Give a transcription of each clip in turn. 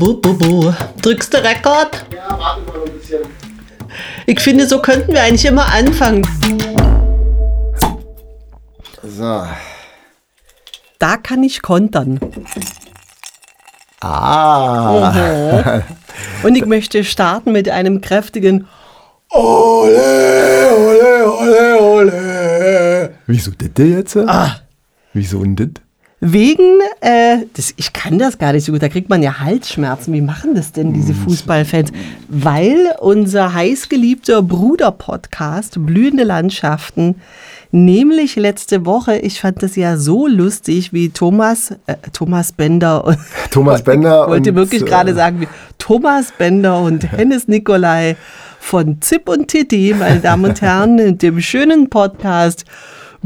bu, bu, bu. Drückst du Rekord? Ja, warte mal ein bisschen. Ich finde, so könnten wir eigentlich immer anfangen. So. Da kann ich kontern. Ah. Und ich möchte starten mit einem kräftigen Ole, ole, ole, ole. Wieso das jetzt? Ah. Wieso denn das? Wegen, äh, das, ich kann das gar nicht so gut, da kriegt man ja Halsschmerzen. Wie machen das denn diese Fußballfans? Weil unser heißgeliebter Bruder-Podcast Blühende Landschaften, nämlich letzte Woche, ich fand das ja so lustig, wie Thomas, äh, Thomas Bender und Thomas Bender ich wollte und, wirklich äh, gerade sagen, wie Thomas Bender und Hennes Nikolai von Zip und Titi, meine Damen und Herren, in dem schönen Podcast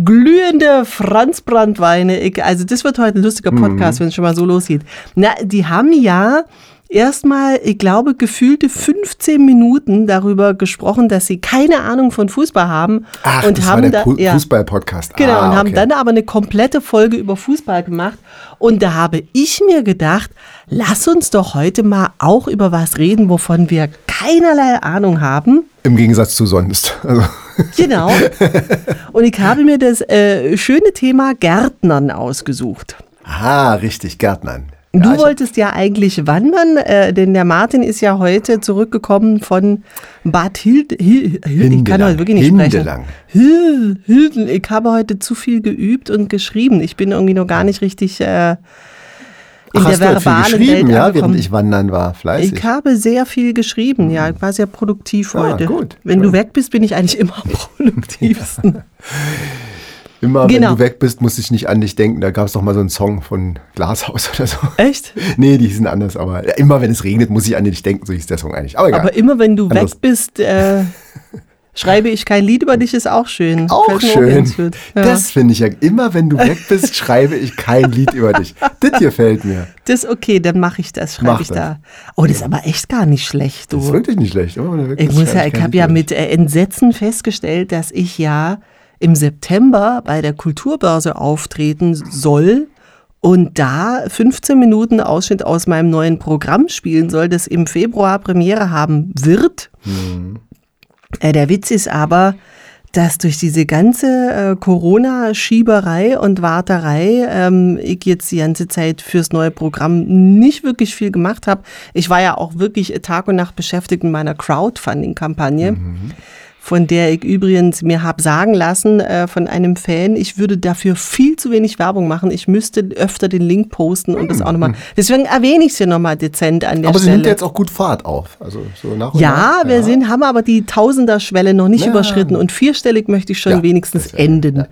glühende Franzbrandweine. Also das wird heute ein lustiger Mhm. Podcast, wenn es schon mal so losgeht. Na, die haben ja erstmal, ich glaube, gefühlte 15 Minuten darüber gesprochen, dass sie keine Ahnung von Fußball haben Ach, und das haben war der da Fu- ja. Fußball-Podcast. Genau, ah, und haben okay. dann aber eine komplette Folge über Fußball gemacht. Und da habe ich mir gedacht, lass uns doch heute mal auch über was reden, wovon wir keinerlei Ahnung haben. Im Gegensatz zu sonst. Also, Genau. Und ich habe mir das äh, schöne Thema Gärtnern ausgesucht. ah, richtig, Gärtnern. Du Ja, ich- wolltest ja eigentlich wandern, äh, denn der Martin ist ja heute zurückgekommen von Bad Hild, Hild, Hild ich kann heute wirklich nicht Hindelang. sprechen. Hild, Hilden, ich habe heute zu viel geübt und geschrieben. Ich bin irgendwie noch gar nicht richtig äh, in Ach, der verbalen geschrieben, Welt ja, während ich wandern war, fleißig. Ich habe sehr viel geschrieben, ja. Ich war sehr produktiv Ah, heute. gut, Wenn du weg bist, bin ich eigentlich immer am produktivsten. Immer Genau. wenn du weg bist, muss ich nicht an dich denken. Da gab es doch mal so einen Song von Glashaus oder so. Echt? Nee, die sind anders, aber immer wenn es regnet, muss ich an dich denken, so hieß der Song eigentlich. Aber egal. Aber immer wenn du Anderes. weg bist, äh, schreibe ich kein Lied über dich, ist auch schön. auch schön. Ja. Das finde ich ja. Immer wenn du weg bist, schreibe ich kein Lied über dich. Das hier fällt mir. Das ist okay, dann mache ich das, schreibe ich das. da. Oh, das ist aber echt gar nicht schlecht, Das ist du. wirklich nicht schlecht. Du weg Ich muss ja, ich habe ja mit äh, Entsetzen festgestellt, dass ich ja im September bei der Kulturbörse auftreten soll und da 15 Minuten Ausschnitt aus meinem neuen Programm spielen soll, das im Februar Premiere haben wird. Äh, der Witz ist aber, dass durch diese ganze äh, Corona-Schieberei und Warterei ähm, ich jetzt die ganze Zeit fürs neue Programm nicht wirklich viel gemacht habe. Ich war ja auch wirklich Tag und Nacht beschäftigt in meiner Crowdfunding-Kampagne. Von der ich übrigens mir habe sagen lassen äh, von einem Fan, ich würde dafür viel zu wenig Werbung machen. Ich müsste öfter den Link posten und das auch nochmal. Deswegen erwähne ich es hier nochmal dezent an der Aber sie Stelle. nimmt jetzt auch gut Fahrt auf. Also so nach und Ja, nach. wir sind, haben aber die Tausender-Schwelle noch nicht Ja. überschritten und vierstellig möchte ich schon Ja, wenigstens enden.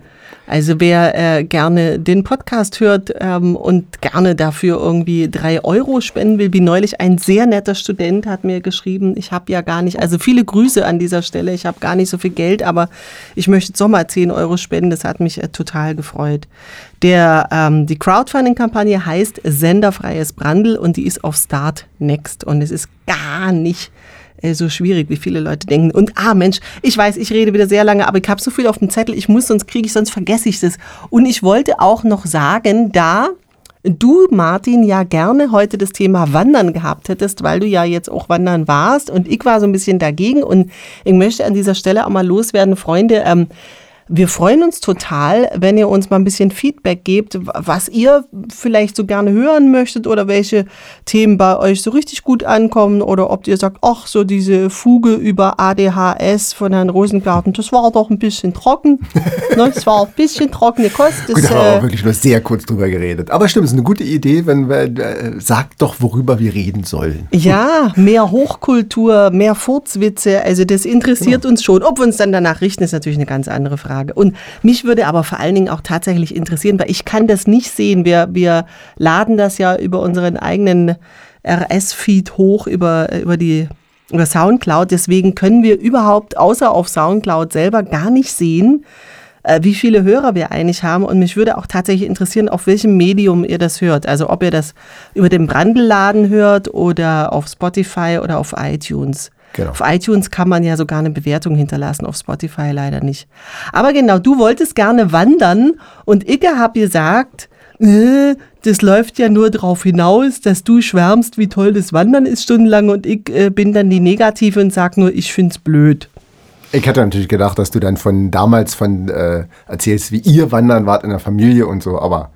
Also wer äh, gerne den Podcast hört ähm, und gerne dafür irgendwie drei Euro spenden will, wie neulich ein sehr netter Student hat mir geschrieben, ich habe ja gar nicht, also viele Grüße an dieser Stelle, ich habe gar nicht so viel Geld, aber ich möchte jetzt noch mal 10 Euro spenden, das hat mich äh, total gefreut. Der, ähm, die Crowdfunding-Kampagne heißt Senderfreies Brandl und die ist auf Start Next und es ist gar nicht äh, so schwierig, wie viele Leute denken. Und ah, Mensch, ich weiß, ich rede wieder sehr lange, aber ich habe so viel auf dem Zettel, ich muss, sonst kriege ich, sonst vergesse ich das. Und ich wollte auch noch sagen, da du, Martin, ja gerne heute das Thema Wandern gehabt hättest, weil du ja jetzt auch wandern warst und ich war so ein bisschen dagegen und ich möchte an dieser Stelle auch mal loswerden, Freunde, ähm, wir freuen uns total, wenn ihr uns mal ein bisschen Feedback gebt, was ihr vielleicht so gerne hören möchtet oder welche Themen bei euch so richtig gut ankommen oder ob ihr sagt, ach, so diese Fuge über ADHS von Herrn Rosengarten, das war doch ein bisschen trocken. ne? Das war ein bisschen trockene Kost. Das, Gut, da haben wir äh, auch wirklich nur sehr kurz drüber geredet. Aber stimmt, es ist eine gute Idee, wenn wir, äh, sagt doch, worüber wir reden sollen. Ja, mehr Hochkultur, mehr Furzwitze, also das interessiert uns schon. Ob wir uns dann danach richten, ist natürlich eine ganz andere Frage. Und mich würde aber vor allen Dingen auch tatsächlich interessieren, weil ich kann das nicht sehen. Wir, wir laden das ja über unseren eigenen RS-Feed hoch, über, über die über Soundcloud. Deswegen können wir überhaupt, außer auf Soundcloud selber, gar nicht sehen, äh, wie viele Hörer wir eigentlich haben. Und mich würde auch tatsächlich interessieren, auf welchem Medium ihr das hört. Also ob ihr das über den Brandelladen hört oder auf Spotify oder auf iTunes. Genau. Auf iTunes kann man ja sogar eine Bewertung hinterlassen, auf Spotify leider nicht. Aber genau, du wolltest gerne wandern und ich habe gesagt, äh, das läuft ja nur darauf hinaus, dass du schwärmst, wie toll das Wandern ist stundenlang und ich äh, bin dann die Negative und sag nur, ich find's blöd. Ich hätte natürlich gedacht, dass du dann von damals von äh, erzählst, wie ihr wandern wart in der Familie und so, aber.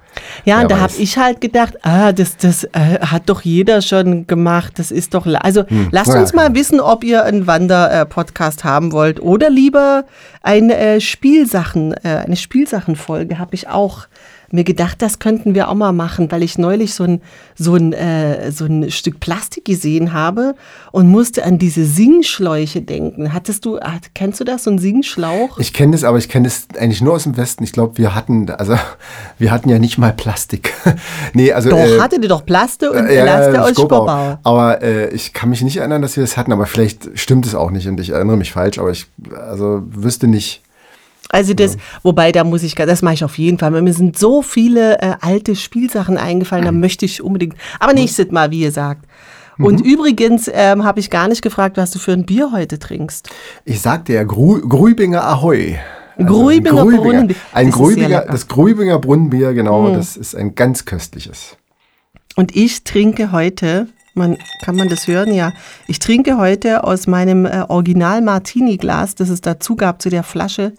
Ja, und da habe ich halt gedacht, ah, das, das äh, hat doch jeder schon gemacht. Das ist doch. Also hm. lasst uns mal wissen, ob ihr einen Wander-Podcast haben wollt oder lieber eine äh, Spielsachen, äh, eine Spielsachenfolge habe ich auch mir gedacht, das könnten wir auch mal machen, weil ich neulich so ein, so ein, äh, so ein Stück Plastik gesehen habe und musste an diese Singschläuche denken. Hattest du, kennst du das, so ein Singschlauch? Ich kenne das, aber ich kenne das eigentlich nur aus dem Westen. Ich glaube, wir hatten, also wir hatten ja nicht mal Plastik. nee, also. Doch, äh, hattet ihr doch Plaste und äh, Laste ja, aus Spurbau. Aber äh, ich kann mich nicht erinnern, dass wir das hatten, aber vielleicht stimmt es auch nicht und ich erinnere mich falsch, aber ich also wüsste nicht. Also das, ja. wobei da muss ich, das mache ich auf jeden Fall. Mir sind so viele äh, alte Spielsachen eingefallen, da möchte ich unbedingt. Aber nächstes Mal, wie ihr sagt. Und mhm. übrigens ähm, habe ich gar nicht gefragt, was du für ein Bier heute trinkst. Ich sagte ja Gru Gruibinger Ahoi. Also Gruibinger, Gruibinger Brunnenbier. Ein das Gruibinger, das Gruibinger Brunnenbier, genau, mhm. das ist ein ganz köstliches. Und ich trinke heute, man, kann man das hören? Ja. Ich trinke heute aus meinem äh, Original Martini-Glas, das es dazu gab zu der Flasche,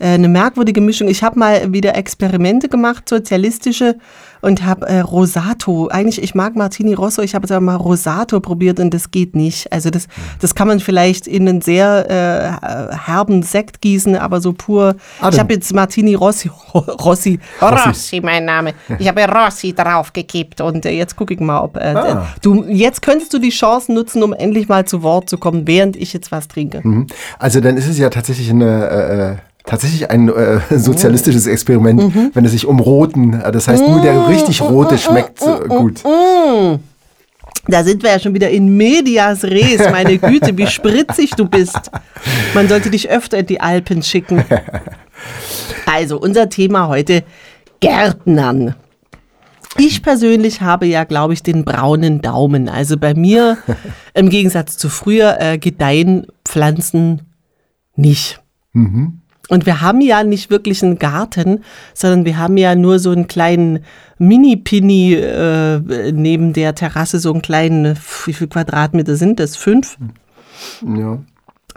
eine merkwürdige Mischung. Ich habe mal wieder Experimente gemacht, sozialistische, und habe äh, Rosato. Eigentlich, ich mag Martini Rosso, ich habe jetzt aber mal Rosato probiert und das geht nicht. Also das, das kann man vielleicht in einen sehr äh, herben Sekt gießen, aber so pur. Ah, ich habe jetzt Martini Rossi, Rossi, Rossi, mein Name. Ich habe Rossi draufgekippt und äh, jetzt gucke ich mal, ob äh, ah. du jetzt könntest du die Chance nutzen, um endlich mal zu Wort zu kommen, während ich jetzt was trinke. Mhm. Also dann ist es ja tatsächlich eine äh, äh tatsächlich ein äh, sozialistisches Experiment, mhm. wenn es sich um roten, äh, das heißt nur der mhm. richtig rote schmeckt äh, gut. Da sind wir ja schon wieder in medias res. Meine Güte, wie spritzig du bist. Man sollte dich öfter in die Alpen schicken. Also, unser Thema heute: Gärtnern. Ich persönlich habe ja, glaube ich, den braunen Daumen. Also bei mir, im Gegensatz zu früher, äh, gedeihen Pflanzen nicht. Mhm. Und wir haben ja nicht wirklich einen Garten, sondern wir haben ja nur so einen kleinen Mini-Pini äh, neben der Terrasse, so einen kleinen, wie viel Quadratmeter sind das? Fünf? Ja.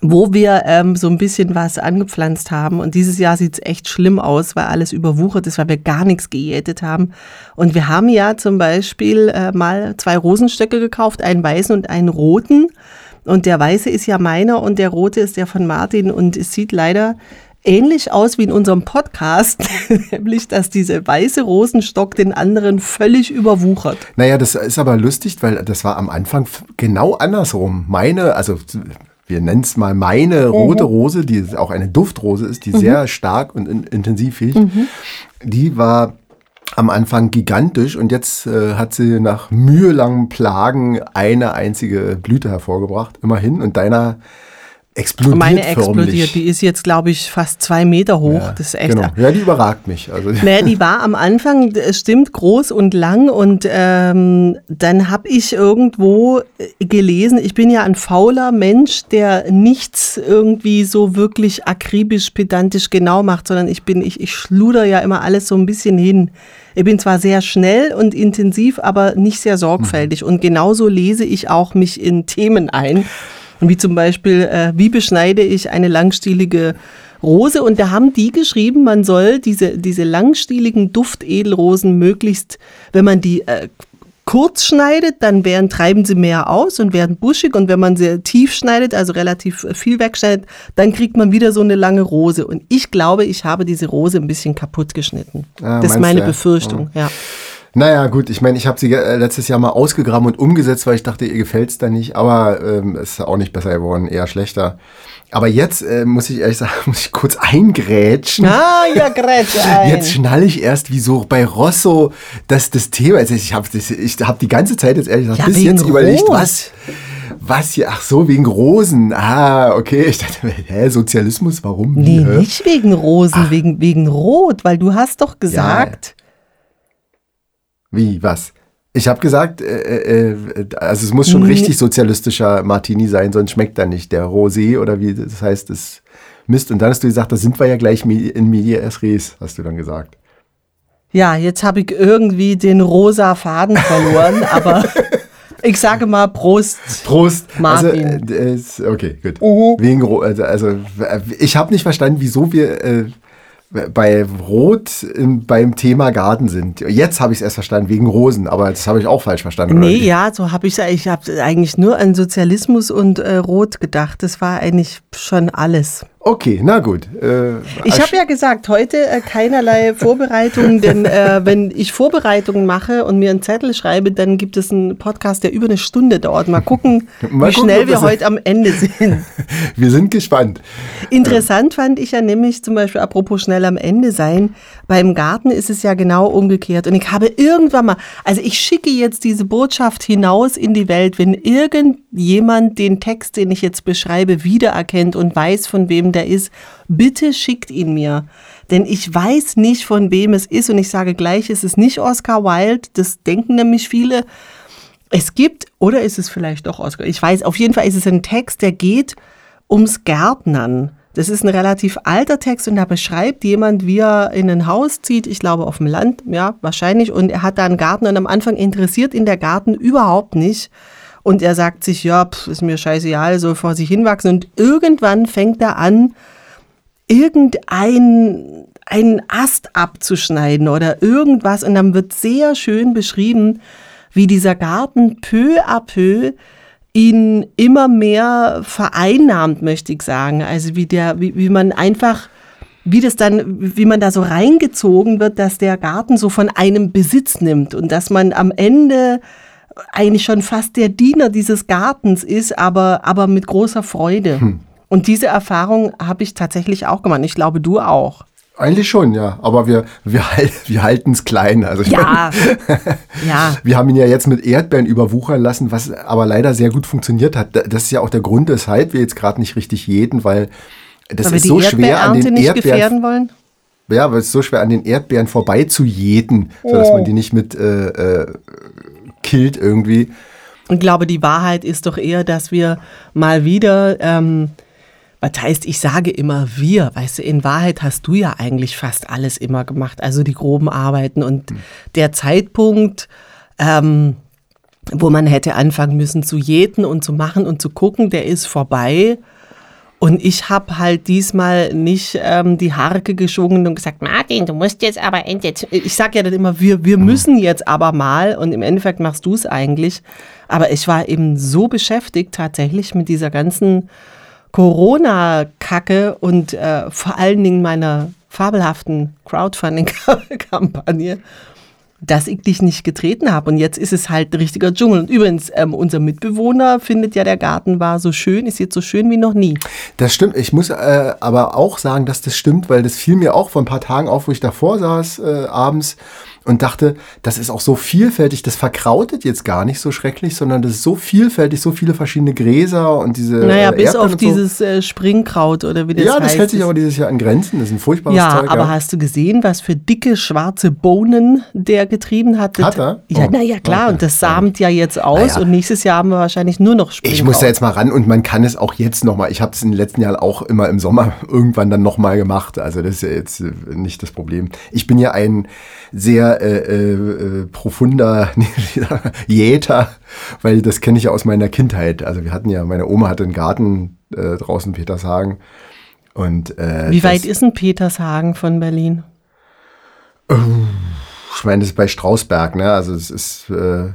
Wo wir ähm, so ein bisschen was angepflanzt haben. Und dieses Jahr sieht es echt schlimm aus, weil alles überwuchert ist, weil wir gar nichts gejätet haben. Und wir haben ja zum Beispiel äh, mal zwei Rosenstöcke gekauft, einen weißen und einen roten. Und der weiße ist ja meiner und der rote ist der von Martin. Und es sieht leider ähnlich aus wie in unserem Podcast, nämlich dass diese weiße Rosenstock den anderen völlig überwuchert. Naja, das ist aber lustig, weil das war am Anfang genau andersrum. Meine, also wir nennen es mal meine mhm. rote Rose, die auch eine Duftrose ist, die mhm. sehr stark und in, intensiv riecht, mhm. die war am Anfang gigantisch und jetzt äh, hat sie nach mühelangem Plagen eine einzige Blüte hervorgebracht, immerhin. Und deiner explodiert Meine explodiert, die ist jetzt, glaube ich, fast zwei Meter hoch. Ja, das ist echt. Genau. Ja, die überragt mich. Also. Naja, die war am Anfang, es stimmt, groß und lang und ähm, dann habe ich irgendwo äh, gelesen, ich bin ja ein fauler Mensch, der nichts irgendwie so wirklich akribisch, pedantisch genau macht, sondern ich bin, ich, ich schluder ja immer alles so ein bisschen hin. Ich bin zwar sehr schnell und intensiv, aber nicht sehr sorgfältig. Mhm. Und genauso lese ich auch mich in Themen ein. Wie zum Beispiel, äh, wie beschneide ich eine langstielige Rose? Und da haben die geschrieben, man soll diese, diese langstieligen Duftedelrosen möglichst, wenn man die äh, kurz schneidet, dann werden, treiben sie mehr aus und werden buschig. Und wenn man sie tief schneidet, also relativ viel wegschneidet, dann kriegt man wieder so eine lange Rose. Und ich glaube, ich habe diese Rose ein bisschen kaputt geschnitten. Ah, das ist meine Befürchtung, ja. ja. Naja, gut, ich meine, ich habe sie äh, letztes Jahr mal ausgegraben und umgesetzt, weil ich dachte, ihr gefällt's da nicht, aber ähm, ist auch nicht besser geworden, eher schlechter. Aber jetzt äh, muss ich ehrlich sagen, muss ich kurz eingrätschen. Ah, ja, grätsch ein. Jetzt schnalle ich erst, wieso bei Rosso das das Thema ist. Ich habe ich hab die ganze Zeit jetzt ehrlich gesagt ja, bis jetzt Rot. überlegt, was was hier? Ach so, wegen Rosen. Ah, okay. Ich dachte, hä, Sozialismus, warum? Nee, nicht wegen Rosen, wegen, wegen Rot, weil du hast doch gesagt, wie, was? Ich habe gesagt, äh, äh, also es muss schon richtig sozialistischer Martini sein, sonst schmeckt er nicht. Der Rosé oder wie das heißt, das Mist. Und dann hast du gesagt, da sind wir ja gleich in Media res, hast du dann gesagt. Ja, jetzt habe ich irgendwie den rosa Faden verloren, aber ich sage mal Prost. Prost. Martin. Also, äh, okay, gut. Uh -huh. Wegen, also, also ich habe nicht verstanden, wieso wir äh, bei Rot im, beim Thema Garten sind. Jetzt habe ich es erst verstanden, wegen Rosen, aber das habe ich auch falsch verstanden. Nee, ja, so habe ich es. Ich habe eigentlich nur an Sozialismus und äh, Rot gedacht. Das war eigentlich schon alles. Okay, na gut. Äh, ich habe ja gesagt, heute äh, keinerlei Vorbereitungen, denn äh, wenn ich Vorbereitungen mache und mir einen Zettel schreibe, dann gibt es einen Podcast, der über eine Stunde dauert. Mal gucken, Mal wie gucken, schnell wir heute am Ende sind. wir sind gespannt. Interessant fand ich ja nämlich zum Beispiel, apropos schnell am Ende sein, beim Garten ist es ja genau umgekehrt. Und ich habe irgendwann mal, also ich schicke jetzt diese Botschaft hinaus in die Welt, wenn irgendjemand den Text, den ich jetzt beschreibe, wiedererkennt und weiß, von wem der ist, bitte schickt ihn mir. Denn ich weiß nicht, von wem es ist und ich sage gleich, es ist nicht Oscar Wilde, das denken nämlich viele. Es gibt, oder ist es vielleicht doch Oscar? Ich weiß, auf jeden Fall ist es ein Text, der geht ums Gärtnern. Das ist ein relativ alter Text und da beschreibt jemand, wie er in ein Haus zieht, ich glaube auf dem Land, ja, wahrscheinlich, und er hat da einen Garten und am Anfang interessiert ihn der Garten überhaupt nicht. Und er sagt sich, ja, pff, ist mir scheißegal, soll vor sich hinwachsen. Und irgendwann fängt er an, irgendein einen Ast abzuschneiden oder irgendwas. Und dann wird sehr schön beschrieben, wie dieser Garten peu à peu ihn immer mehr vereinnahmt, möchte ich sagen. Also wie der, wie, wie man einfach, wie das dann, wie man da so reingezogen wird, dass der Garten so von einem Besitz nimmt und dass man am Ende eigentlich schon fast der Diener dieses Gartens ist, aber, aber mit großer Freude. Hm. Und diese Erfahrung habe ich tatsächlich auch gemacht. Ich glaube, du auch. Eigentlich schon, ja. Aber wir, wir, wir halten es klein. Also ja. ja. Wir haben ihn ja jetzt mit Erdbeeren überwuchern lassen, was aber leider sehr gut funktioniert hat. Das ist ja auch der Grund, weshalb wir jetzt gerade nicht richtig jeden, weil das weil ist so schwer an den nicht Erdbeeren. Gefährden wollen? Ja, weil es ist so schwer an den Erdbeeren vorbei zu jäten, oh. sodass man die nicht mit äh, äh, killt irgendwie. Ich glaube, die Wahrheit ist doch eher, dass wir mal wieder, ähm, was heißt, ich sage immer wir, weißt du, in Wahrheit hast du ja eigentlich fast alles immer gemacht, also die groben Arbeiten und mhm. der Zeitpunkt, ähm, wo man hätte anfangen müssen zu jäten und zu machen und zu gucken, der ist vorbei. Und ich habe halt diesmal nicht ähm, die Harke geschwungen und gesagt, Martin, du musst jetzt aber endlich. Ich sage ja dann immer, wir, wir mhm. müssen jetzt aber mal. Und im Endeffekt machst du es eigentlich. Aber ich war eben so beschäftigt tatsächlich mit dieser ganzen Corona-Kacke und äh, vor allen Dingen meiner fabelhaften Crowdfunding-Kampagne dass ich dich nicht getreten habe. Und jetzt ist es halt ein richtiger Dschungel. Und übrigens, ähm, unser Mitbewohner findet ja, der Garten war so schön, ist jetzt so schön wie noch nie. Das stimmt. Ich muss äh, aber auch sagen, dass das stimmt, weil das fiel mir auch vor ein paar Tagen auf, wo ich davor saß äh, abends und dachte, das ist auch so vielfältig, das verkrautet jetzt gar nicht so schrecklich, sondern das ist so vielfältig, so viele verschiedene Gräser und diese. Naja, äh, bis auf dieses so. äh, Springkraut oder wie das ja, heißt. Ja, das hält sich aber dieses Jahr an Grenzen, das ist ein furchtbares ja, Zeug. Aber ja, aber hast du gesehen, was für dicke schwarze Bohnen der getrieben hat? Hat er? Ja, oh. naja, klar, okay. und das samt ja jetzt aus naja. und nächstes Jahr haben wir wahrscheinlich nur noch Springkraut. Ich muss da jetzt mal ran und man kann es auch jetzt nochmal, ich habe es in den letzten Jahren auch immer im Sommer irgendwann dann nochmal gemacht, also das ist ja jetzt äh, nicht das Problem. Ich bin ja ein sehr äh, äh, profunder Jäter, weil das kenne ich ja aus meiner Kindheit. Also wir hatten ja, meine Oma hatte einen Garten äh, draußen in Petershagen. Und, äh, Wie weit ist ein Petershagen von Berlin? Ich meine, das ist bei Strausberg, ne? Also es ist, äh,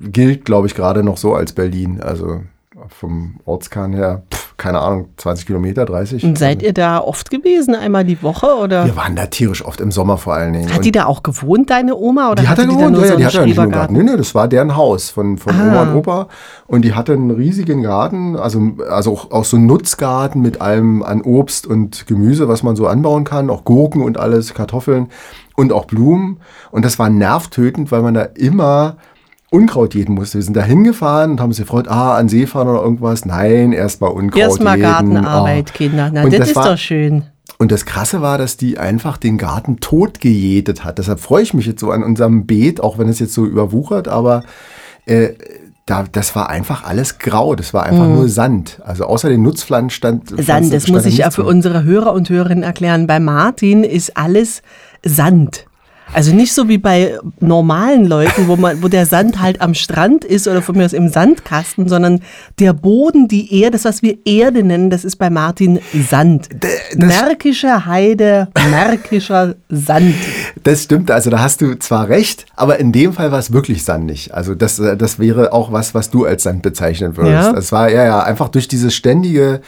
gilt, glaube ich, gerade noch so als Berlin. Also vom Ortskern her, pff, keine Ahnung, 20 Kilometer, 30. Und seid ihr da oft gewesen, einmal die Woche oder? Wir waren da tierisch oft im Sommer vor allen Dingen. Hat die da auch gewohnt, deine Oma? Oder die hat da gewohnt, ja, ja, so die hat ja nicht nur Garten. Nee, nee, das war deren Haus von, von ah. Oma und Opa. Und die hatte einen riesigen Garten, also, also auch, auch so einen Nutzgarten mit allem an Obst und Gemüse, was man so anbauen kann, auch Gurken und alles, Kartoffeln und auch Blumen. Und das war nervtötend, weil man da immer Unkraut jäten musste. Wir sind da hingefahren und haben uns gefreut, ah, an See fahren oder irgendwas. Nein, erstmal Unkraut Erstmal Gartenarbeit, oh. Kinder. Na, das, das, ist war, doch schön. Und das Krasse war, dass die einfach den Garten tot gejätet hat. Deshalb freue ich mich jetzt so an unserem Beet, auch wenn es jetzt so überwuchert, aber äh, da, das war einfach alles grau, das war einfach mm. nur Sand. Also außer den Nutzpflanzen stand. Sand, Pflanzen, das muss ich ja für unsere Hörer und Hörerinnen erklären. Bei Martin ist alles Sand. Also nicht so wie bei normalen Leuten, wo man, wo der Sand halt am Strand ist oder von mir aus im Sandkasten, sondern der Boden, die Erde, das was wir Erde nennen, das ist bei Martin Sand. Märkische Heide, märkischer Sand. Das stimmt, also da hast du zwar recht, aber in dem Fall war es wirklich sandig. Also das, äh, das wäre auch was, was du als Sand bezeichnen würdest. Ja. Das war ja, ja einfach durch dieses ständige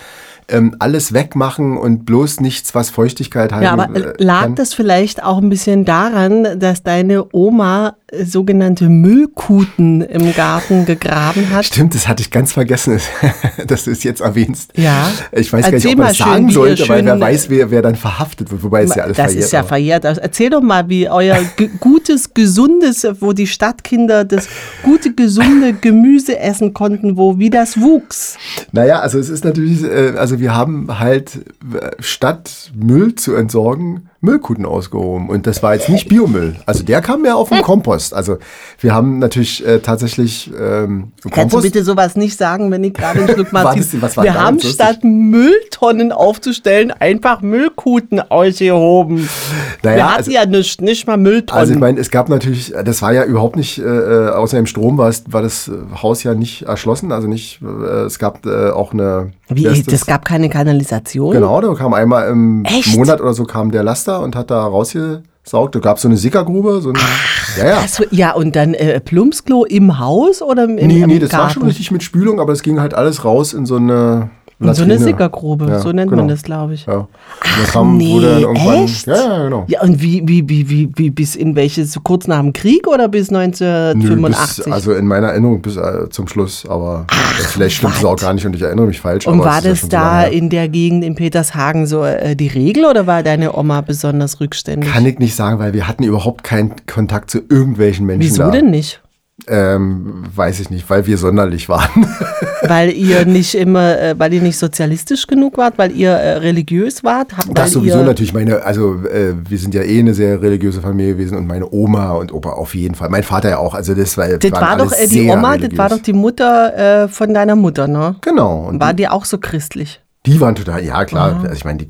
ähm, alles wegmachen und bloß nichts, was Feuchtigkeit hat. Ja, aber lag das vielleicht auch ein bisschen daran, dass deine Oma äh, sogenannte Müllkuten im Garten gegraben hat? Stimmt, das hatte ich ganz vergessen, dass du es jetzt erwähnst. Ja. Ich weiß Erzähl gar nicht, ob man das sagen sollte, weil wer weiß, wer, wer dann verhaftet wird. Wobei es ja alles das verjährt. ist ja verjährt. Erzähl doch mal, wie euer gutes, gesundes, wo die Stadtkinder das gute, gesunde Gemüse essen konnten, wo wie das wuchs. Naja, also es ist natürlich, äh, also wir haben halt äh, statt Müll zu entsorgen, Müllkuten ausgehoben. Und das war jetzt nicht Biomüll. Also der kam ja auf den Kompost. Also wir haben natürlich äh, tatsächlich ähm, Kannst du bitte sowas nicht sagen, wenn ich gerade das- was war Wir haben lustig? statt Mülltonnen aufzustellen, einfach Müllkuten ausgehoben. Naja, Wir hatten also- ja nicht, nicht mal Mülltonnen. Also ich meine, es gab natürlich, das war ja überhaupt nicht, äh, außer dem Strom war, es, war das Haus ja nicht erschlossen. Also nicht, äh, es gab äh, auch eine... wie, das gab keine Kanalisation? Genau, da kam einmal im Echt? Monat oder so kam der Laster und hat da rausgesaugt. Da gab es so eine Sickergrube. So eine, ja, ja. Das, ja, und dann äh, Plumpsklo im Haus oder im, Nee, im nee, das Garten? war schon richtig mit Spülung, aber es ging halt alles raus in so eine In so eine Latrine. Sickergrube, Ja, so nennt genau. man das, glaube ich. Ja. Und da kam, nee, echt? Ja, ja, genau. Ja, und wie, wie, wie, wie, wie, bis in welches, so kurz nach dem Krieg oder bis Nö, 1985? bis, also in meiner Erinnerung bis äh, zum Schluss, aber vielleicht stimmt es auch gar nicht und ich erinnere mich falsch. und war das so lange da her. in der Gegend in Petershagen so äh, die Regel oder war deine Oma besonders rückständig? Kann ich nicht sagen, weil wir hatten überhaupt keinen Kontakt zu irgendwelchen Menschen Wieso da. denn nicht? Ähm, weiß ich nicht, weil wir sonderlich waren. Weil ihr nicht immer, äh, weil ihr nicht sozialistisch genug wart, weil ihr äh, religiös wart? Das sowieso natürlich meine, also äh, wir sind ja eh eine sehr religiöse Familie gewesen und meine Oma und Opa auf jeden Fall. Mein Vater ja auch, also das war, Das war doch äh, die sehr Oma, religiös. das war doch die Mutter äh, von deiner Mutter, ne? Genau. Und War die auch so christlich? Die waren total, ja klar. Also ich meine, die,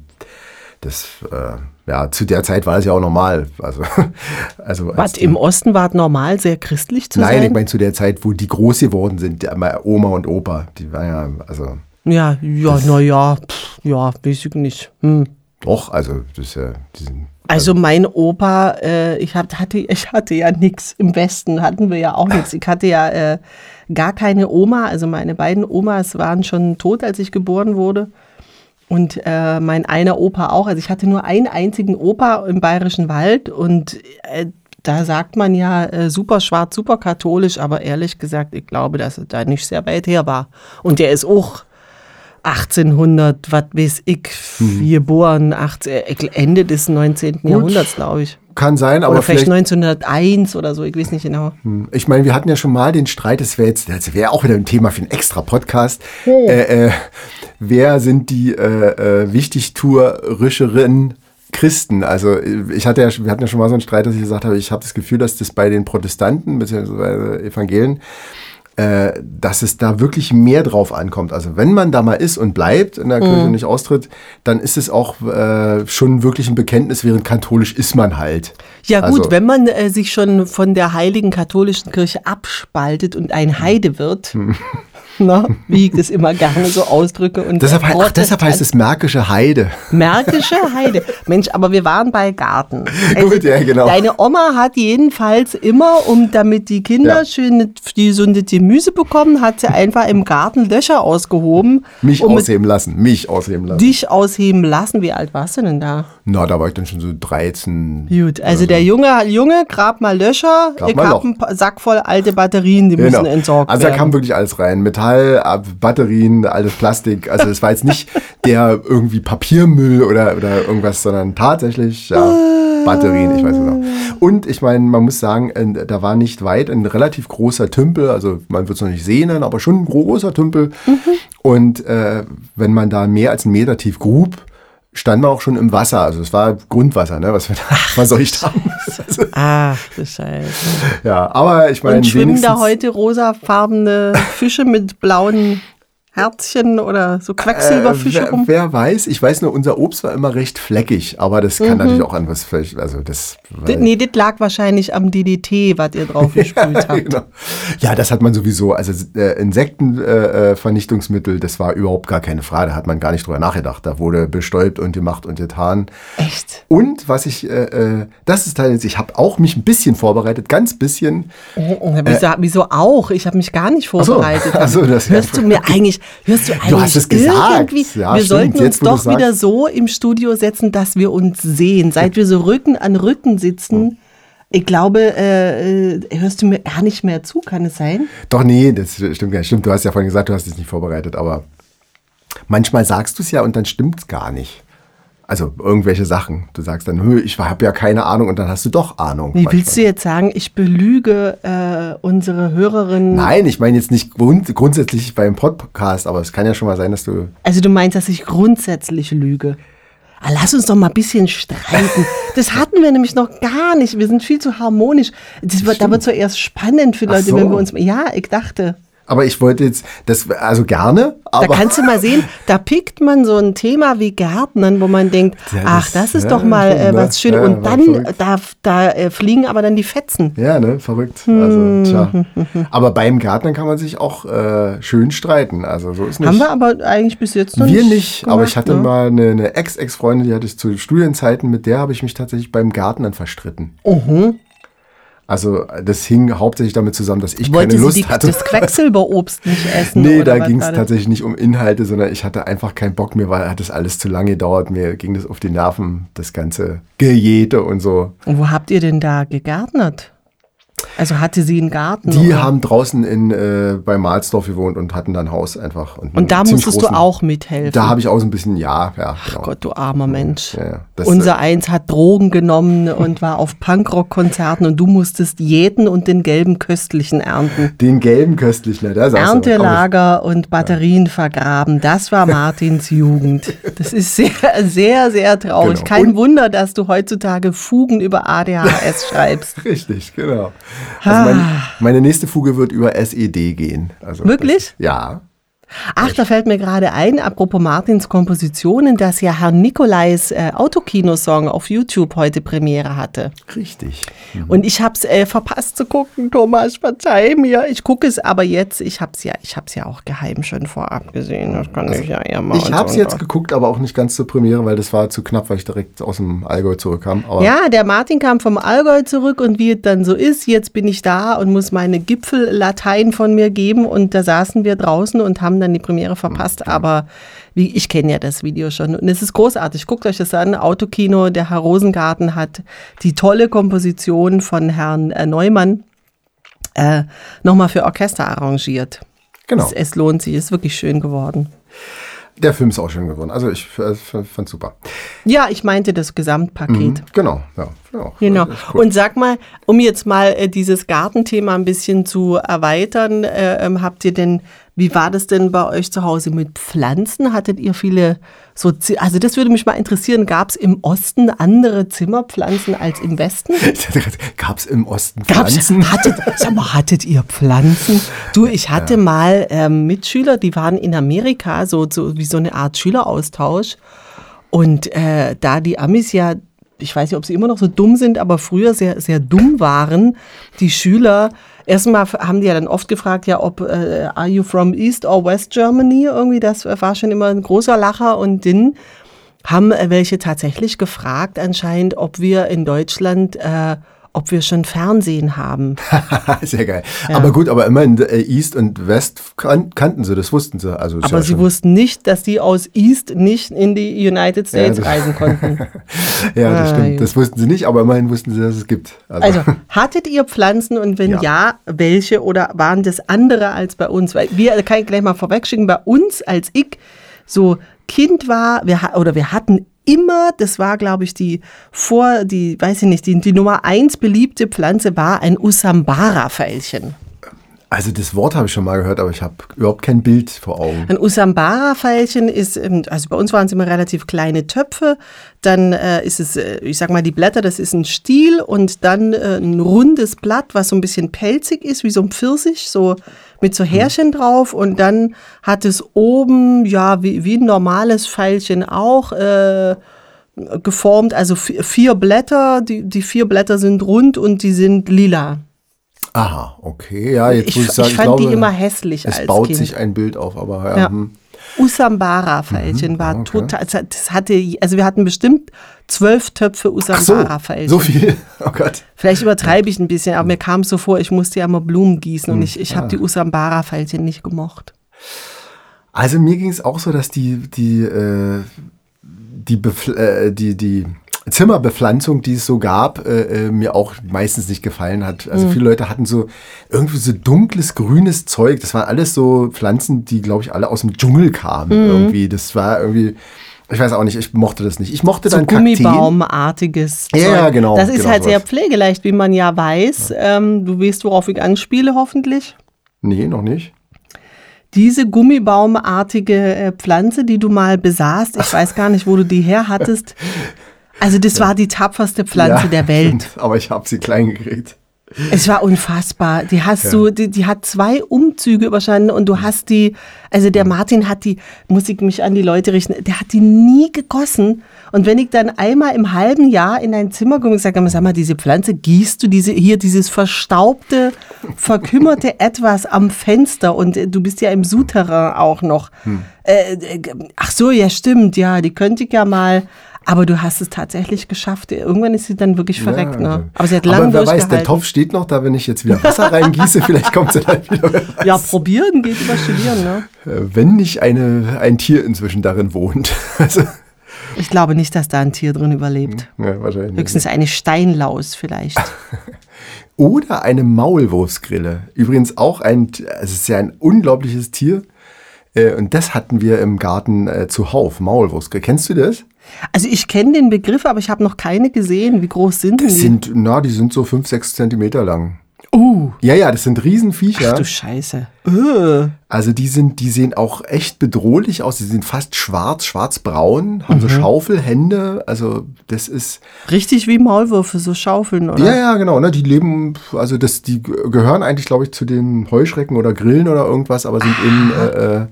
das, äh, ja, zu der Zeit war das ja auch normal. Also, also als Was die, im Osten war es normal, sehr christlich zu Nein, ich sein? meine zu der Zeit, wo die groß geworden sind, Oma und Opa, die waren ja, also ja, ja, naja, ja, weiß ich nicht. Hm. doch, also das ist ja, die sind, Also mein Opa, äh, ich, hab, hatte, ich hatte ja nichts. Im Westen hatten wir ja auch nichts. Ich hatte ja äh, gar keine Oma. Also meine beiden Omas waren schon tot, als ich geboren wurde. Und äh, mein einer Opa auch. Also ich hatte nur einen einzigen Opa im Bayerischen Wald. Und äh, da sagt man ja äh, super schwarz, super katholisch. Aber ehrlich gesagt, ich glaube, dass er da nicht sehr weit her war. Und der ist auch 1800, was weiß ich, Mhm. geboren, 18, äh, Ende des 19. Jahrhunderts, glaube ich. Kann sein, aber Oder vielleicht vielleicht, 1901 oder so, ich weiß nicht genau. ich meine, wir hatten ja schon mal den Streit, das wäre jetzt, das wäre auch wieder ein Thema für einen extra Podcast. Äh, äh, wer sind die äh, äh, wichtigtuerischeren Christen? Also ich hatte ja, wir hatten ja schon mal so einen Streit, dass ich gesagt habe, ich habe das Gefühl, dass das bei den Protestanten bzw. Evangelien äh, dass es da wirklich mehr drauf ankommt. Also wenn man da mal ist und bleibt in der Mhm. Kirche und nicht austritt, dann ist es auch äh, schon wirklich ein Bekenntnis, während katholisch ist man halt. Ja gut, Also- wenn man äh, sich schon von der heiligen katholischen Kirche abspaltet und ein Heide wird, na, wie ich das immer gerne so ausdrücke. Und. Deshalb, ach, deshalb heißt es Märkische Heide. Märkische Heide. Mensch, aber wir waren bei Garten. Also, Gut, ja, genau. Deine Oma hat jedenfalls immer, um damit die Kinder Ja. schön die gesunde Gemüse bekommen, hat sie einfach im Garten Löcher ausgehoben, Mich um ausheben lassen. Mich ausheben lassen. dich ausheben lassen. Wie alt warst du denn da? Na, da war ich dann schon so 13. Gut, also der Junge, Junge, grab mal Löcher, Grab ich mal hab einen Sack voll alte Batterien, die Genau. müssen entsorgt Also da werden. kam wirklich alles rein. Metall, Ab- Batterien, alles Plastik. Also es war jetzt nicht der irgendwie Papiermüll oder, oder irgendwas, sondern tatsächlich ja, Batterien, ich weiß nicht genau. Und ich meine, man muss sagen, da war nicht weit ein relativ großer Tümpel, also man wird es noch nicht sehen, aber schon ein großer Tümpel. Und äh, wenn man da mehr als einen Meter tief grub, stand man auch schon im Wasser. Also es war Grundwasser, ne, was wir da verseucht haben. Ach, du Scheiße. ja, aber ich meine, Und schwimmen da heute rosafarbene Fische mit blauen Herzchen oder so Quecksilberfische äh, wer, wer weiß, ich weiß nur, unser Obst war immer recht fleckig, aber das kann natürlich auch an was vielleicht, also das. D- Nee, das lag wahrscheinlich am DDT, was ihr drauf gesprüht habt. genau. Ja, das hat man sowieso. Also äh, Insektenvernichtungsmittel, äh, Vernichtungsmittel, das war überhaupt gar keine Frage. Da hat man gar nicht drüber nachgedacht. Da wurde bestäubt und gemacht und getan. Echt? Und was ich, äh, äh, das ist halt, ich habe auch mich ein bisschen vorbereitet, ganz bisschen. Wieso, wieso auch? Ich habe mich gar nicht vorbereitet. Ach so, das- hörst du mir eigentlich, hörst du eigentlich hast es gesagt. Ja, wir stimmt. sollten uns Jetzt, du doch wieder so im Studio setzen, dass wir uns sehen. Seit wir so Rücken an Rücken sitzen, ich glaube, äh, äh, hörst du mir gar nicht mehr zu, kann es sein? Doch, nee, das stimmt gar nicht. Stimmt, du hast ja vorhin gesagt, du hast es nicht vorbereitet, aber manchmal sagst du es ja und dann stimmt es gar nicht. Also irgendwelche Sachen. Du sagst dann, "Hö, ich habe ja keine Ahnung und dann hast du doch Ahnung. Wie willst du jetzt sagen, ich belüge äh, unsere Hörerinnen? Nein, ich meine jetzt nicht grund grundsätzlich beim Podcast, aber es kann ja schon mal sein, dass du. Also du meinst, dass ich grundsätzlich lüge? Ah, Lass uns doch mal ein bisschen streiten. Das hatten wir nämlich noch gar nicht. Wir sind viel zu harmonisch. Das wird, da wird so erst spannend für Leute, so. wenn wir uns. Ja, ich dachte. Aber ich wollte jetzt, das, also gerne, Da aber. kannst du mal sehen, da pickt man so ein Thema wie Gärtnern, wo man denkt, Ja, ach, das- das ist ja, doch mal äh, was Schönes. Ja, Und dann, da, da äh, fliegen aber dann die Fetzen. ja, ne, verrückt. Also, tja. Aber beim Gartnern kann man sich auch äh, schön streiten. Also so ist nicht. Haben wir aber eigentlich bis jetzt noch Wir nicht. nicht, aber ich hatte ne? mal eine, eine Ex-Ex-Freundin, die hatte ich zu Studienzeiten, mit der habe ich mich tatsächlich beim Gartnern verstritten. Mhm. Also das hing hauptsächlich damit zusammen, dass ich Wollte keine Lust die, hatte. das Quecksilberobst nicht essen? Nee, da ging es tatsächlich nicht um Inhalte, sondern ich hatte einfach keinen Bock mehr, weil hat das alles zu lange gedauert. Mir ging das auf die Nerven, das ganze Gejete und so. Und wo habt ihr denn da gegärtnert? Also hatte sie einen Garten? Die oder? haben draußen in, äh, bei Mahlsdorf gewohnt und hatten dann Haus einfach. Und, Und da musstest du großen- auch mithelfen. Da habe ich auch so ein bisschen, ja, ja. Genau. Gott, du armer Mensch. Ja, ja. Das, Unser Eins hat Drogen genommen und war auf Punkrock-Konzerten und du musstest jäten und den gelben Köstlichen ernten. Den gelben köstlichen, da du. Aber Erntelager und Batterien vergraben, das war Martins Jugend. Das ist sehr, sehr, sehr traurig. Genau. Kein Und- Wunder, dass du heutzutage Fugen über ADHS schreibst. Richtig, genau. Also mein, meine nächste Fuge wird über SED gehen. Also Wirklich? Das, ja. Ach, da fällt mir gerade ein, apropos Martins Kompositionen, dass ja Herr Nikolais äh, Autokino-Song auf YouTube heute Premiere hatte. Richtig. Und ich habe es äh, verpasst zu gucken, Thomas, verzeih mir. Ich gucke es aber jetzt. Ich habe es ja, ich hab's ja auch geheim schon vorab gesehen. Das kann ich ja eher mal. Ich habe es jetzt geguckt, aber auch nicht ganz zur Premiere, weil das war zu knapp, weil ich direkt aus dem Allgäu zurückkam. Aber Ja, der Martin kam vom Allgäu zurück und wie es dann so ist, jetzt bin ich da und muss meine Gipfellatein von mir geben und da saßen wir draußen und haben dann die Premiere verpasst, aber wie, ich kenne ja das Video schon und es ist großartig. Guckt euch das an, Autokino, der Herr Rosengarten hat die tolle Komposition von Herrn äh, Neumann äh, nochmal für Orchester arrangiert. genau. Es, es lohnt sich, ist wirklich schön geworden. Der Film ist auch schön geworden. Also ich äh, fand super. Ja, ich meinte das Gesamtpaket. Genau, ja. Genau. ist cool. Und sag mal, um jetzt mal äh, dieses Gartenthema ein bisschen zu erweitern, äh, ähm, habt ihr denn, wie war das denn bei euch zu Hause mit Pflanzen? Hattet ihr viele so, also das würde mich mal interessieren, gab es im Osten andere Zimmerpflanzen als im Westen? Gab es im Osten Gab's, Pflanzen? hattet, sag mal, hattet ihr Pflanzen? Du, ich hatte mal ähm, Mitschüler, die waren in Amerika, so, so wie so eine Art Schüleraustausch. Und äh, da die Amis ja, ich weiß nicht, ob sie immer noch so dumm sind, aber früher sehr, sehr dumm waren, die Schüler, erstmal haben die ja dann oft gefragt, ja, ob, äh, are you from East or West Germany? Irgendwie, das war schon immer ein großer Lacher. Und dann haben äh, welche tatsächlich gefragt anscheinend, ob wir in Deutschland, äh, ob wir schon Fernsehen haben. Sehr geil. Aber gut, aber immerhin äh, East und West kan kannten sie, das wussten sie. Also Aber ja sie wussten nicht, dass die aus East nicht in die United States das- reisen konnten. Ja, das Ah, stimmt. gut. Das wussten sie nicht, aber immerhin wussten sie, dass es gibt. Also, hattet ihr Pflanzen und wenn ja. Ja. welche oder waren das andere als bei uns? Weil wir, kann ich gleich mal vorwegschicken, bei uns, als ich so Kind war, wir, oder wir hatten immer, das war glaube ich die vor, die, weiß ich nicht, die, die Nummer eins beliebte Pflanze war ein Usambara-Veilchen. Also das Wort habe ich schon mal gehört, aber ich habe überhaupt kein Bild vor Augen. Ein Usambara-Veilchen ist, ähm, also bei uns waren es immer relativ kleine Töpfe. Dann äh, ist es, äh, ich sag mal, die Blätter, das ist ein Stiel und dann äh, ein rundes Blatt, was so ein bisschen pelzig ist, wie so ein Pfirsich, so mit so Härchen drauf. Und dann hat es oben, ja, wie, wie ein normales Pfeilchen auch, äh, geformt, also vier Blätter, die, die vier Blätter sind rund und die sind lila. Aha, okay. Ja, jetzt ich, muss ich sagen, ich fand glaube, die immer hässlich es als baut Kind. sich ein Bild auf, aber ja. Ja. hm. Usambara-Veilchen Mhm, war okay. total, hat- das hatte, also wir hatten bestimmt zwölf Töpfe Ach so, Usambara-Veilchen. so viel. Oh Gott. Vielleicht übertreibe ich ein bisschen, aber mir kam es so vor, ich musste ja immer Blumen gießen Hm, und ich, ich habe die Usambara-Veilchen nicht gemocht. Also mir ging es auch so, dass die, die, äh, die, Befl äh, die, die Zimmerbepflanzung, die es so gab, äh, äh, mir auch meistens nicht gefallen hat. Also viele Leute hatten so irgendwie so dunkles, grünes Zeug. Das waren alles so Pflanzen, die, glaube ich, alle aus dem Dschungel kamen. Irgendwie. Das war irgendwie, ich weiß auch nicht, ich mochte das nicht. Ich mochte So dann. Gummibaumartiges. Ja, Zeug. ja, genau, Das ist genau halt sehr sowas. pflegeleicht, wie man ja weiß. Ähm, du weißt, worauf ich anspiele, hoffentlich. Nee, noch nicht. Diese gummibaumartige äh, Pflanze, die du mal besaßt, ich weiß gar nicht, wo du die her hattest. Also das war die tapferste Pflanze Ja, der Welt. stimmt, aber ich habe sie klein gekriegt. Es war unfassbar. Die hast du, die, die hat zwei Umzüge überstanden und du hast die, also der Martin hat die, muss ich mich an die Leute richten, der hat die nie gegossen. Und wenn ich dann einmal im halben Jahr in dein Zimmer komme und sage, sag mal, diese Pflanze, gießt du diese, hier dieses verstaubte, verkümmerte Etwas am Fenster und äh, du bist ja im Souterrain auch noch. Äh, äh, ach so, ja stimmt, ja, die könnte ich ja mal, aber du hast es tatsächlich geschafft. Irgendwann ist sie dann wirklich verreckt, Ja, ne? Aber sie hat lange Aber wer weiß, der. Topf steht noch da, wenn ich jetzt wieder Wasser reingieße, vielleicht kommt sie dann wieder. Ja, probieren geht über studieren, ne? Äh, Wenn nicht eine, ein Tier inzwischen darin wohnt. Also, Ich glaube nicht, dass da ein Tier drin überlebt. ja, wahrscheinlich. nicht. Höchstens eine Steinlaus vielleicht. Oder eine Maulwurfsgrille. Übrigens auch ein, es ist ja ein unglaubliches Tier. Äh, Und das hatten wir im Garten äh, zuhauf, Maulwurfsgrille. Kennst du das? Also ich kenne den Begriff, aber ich habe noch keine gesehen. Wie groß sind Das die? sind, na, die sind so fünf, sechs Zentimeter lang. uh, Ja, ja, das sind Riesenviecher. ach du Scheiße. Äh. Also die sind, die sehen auch echt bedrohlich aus. Die sind fast schwarz, schwarzbraun, haben Mhm. so Schaufelhände. Also das ist, Richtig wie Maulwürfe, so Schaufeln, oder? ja, ja, genau. Ne, die leben, also das, die gehören eigentlich, glaube ich, zu den Heuschrecken oder Grillen oder irgendwas, aber sind in, äh, äh,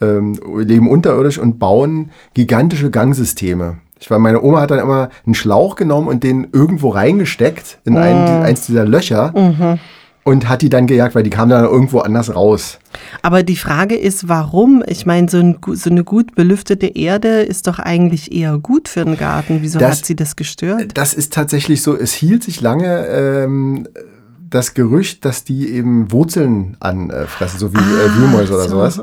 ähm, leben unterirdisch und bauen gigantische Gangsysteme. Ich weiß, meine Oma hat dann immer einen Schlauch genommen und den irgendwo reingesteckt in einen, die- eins dieser Löcher und hat die dann gejagt, weil die kamen dann irgendwo anders raus. Aber die Frage ist, warum? Ich meine, so, ein, so eine gut belüftete Erde ist doch eigentlich eher gut für den Garten. Wieso Das- hat sie das gestört? Das ist tatsächlich so. Es hielt sich lange ähm, das Gerücht, dass die eben Wurzeln anfressen, so wie äh, Wühlmäuse oder sowas.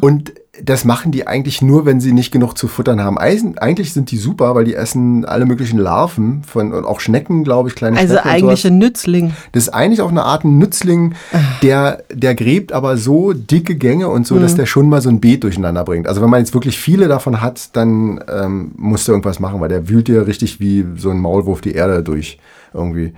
Und das machen die eigentlich nur, wenn sie nicht genug zu futtern haben. Eisen, eigentlich sind die super, weil die essen alle möglichen Larven von und auch Schnecken, glaube ich, kleine Also Schnecken. und eigentlich ein Nützling. Das ist eigentlich auch eine Art ein Nützling, der, der gräbt aber so dicke Gänge und so, dass der schon mal so ein Beet durcheinander bringt. Also wenn man jetzt wirklich viele davon hat, dann ähm, musst du irgendwas machen, weil der wühlt dir richtig wie so ein Maulwurf die Erde durch irgendwie.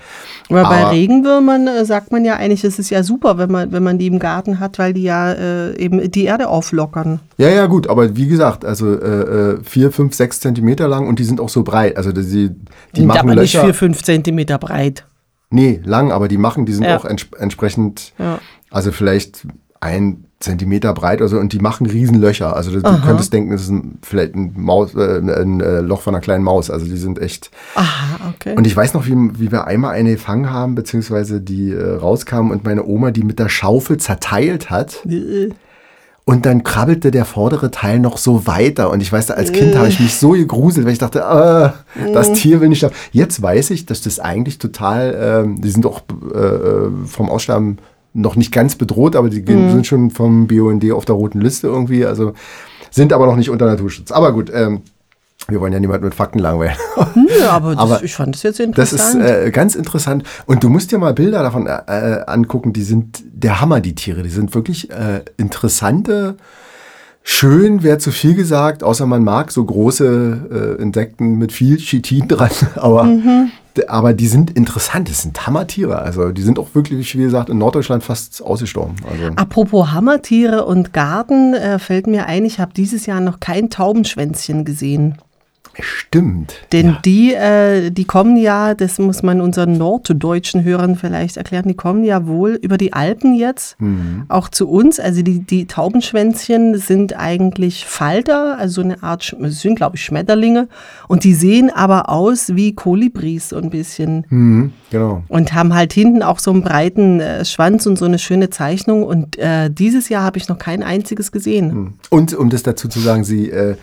Aber bei Aber- Regenwürmern äh, sagt man ja eigentlich, es ist ja super, wenn man, wenn man die im Garten hat, weil die ja äh, eben die Erde auflockern. Ja, ja, gut, aber wie gesagt, also äh, äh, vier, fünf, sechs Zentimeter lang und die sind auch so breit. Also die, die machen aber nicht Löcher. vier, fünf Zentimeter breit. Nee, lang, aber die machen, die sind Ja. auch ents entsprechend, Ja. also vielleicht ein Zentimeter breit oder so und die machen riesen Löcher. Also du, du könntest denken, das ist ein, vielleicht ein, Maus, äh, ein äh, Loch von einer kleinen Maus. Also die sind echt. Aha, okay. Und ich weiß noch, wie, wie wir einmal eine gefangen haben, beziehungsweise die äh, rauskam und meine Oma die mit der Schaufel zerteilt hat. Äh, Und dann krabbelte der vordere Teil noch so weiter. Und ich weiß, als Kind habe ich mich so gegruselt, weil ich dachte, ah, das Tier will nicht sterben. Jetzt weiß ich, dass das eigentlich total, ähm, die sind auch äh, vom Aussterben noch nicht ganz bedroht, aber die gehen- sind schon vom BUND auf der roten Liste irgendwie. Also sind aber noch nicht unter Naturschutz. Aber gut, ähm, wir wollen ja niemanden mit Fakten langweilen. Nö, aber, das, Aber ich fand das jetzt Das ist interessant. äh, ganz interessant. Und du musst dir mal Bilder davon äh, äh, angucken. Die sind der Hammer, die Tiere. Die sind wirklich äh, interessante, schön, wäre zu viel gesagt, außer man mag so große äh, Insekten mit viel Chitin dran. Aber aber die sind interessant, das sind Hammertiere. Also die sind auch wirklich, wie gesagt, in Norddeutschland fast ausgestorben. Also Apropos Hammertiere und Garten, äh, fällt mir ein, ich habe dieses Jahr noch kein Taubenschwänzchen gesehen. Stimmt. Denn ja. die, äh, die kommen ja, das muss man unseren norddeutschen Hörern vielleicht erklären, die kommen ja wohl über die Alpen jetzt Mhm. auch zu uns. Also die, die Taubenschwänzchen sind eigentlich Falter, also so eine Art, sind glaube ich Schmetterlinge. Und die sehen aber aus wie Kolibris so ein bisschen. Mhm, genau. Und haben halt hinten auch so einen breiten äh, Schwanz und so eine schöne Zeichnung. Und äh, dieses Jahr habe ich noch kein einziges gesehen. Und um das dazu zu sagen, sie äh,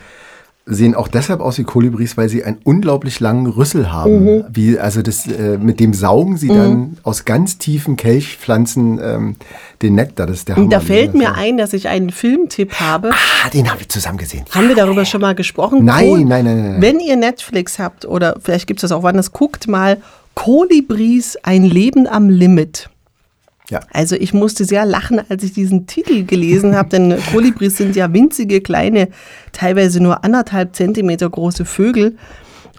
sehen auch deshalb aus wie Kolibris, weil sie einen unglaublich langen Rüssel haben. Mhm. Wie, also das, äh, mit dem saugen sie dann aus ganz tiefen Kelchpflanzen ähm, den Nektar. Das ist der Hammer. Und da fällt Das mir ist- ein, dass ich einen Filmtipp habe. Ah, den haben wir zusammen gesehen. Haben wir darüber schon mal gesprochen? Nein, Ko- nein, nein, nein, nein. Wenn ihr Netflix habt oder vielleicht gibt es das auch woanders, guckt mal Kolibris, ein Leben am Limit. Ja. Also ich musste sehr lachen, als ich diesen Titel gelesen habe, denn Kolibris sind ja winzige, kleine, teilweise nur anderthalb Zentimeter große Vögel.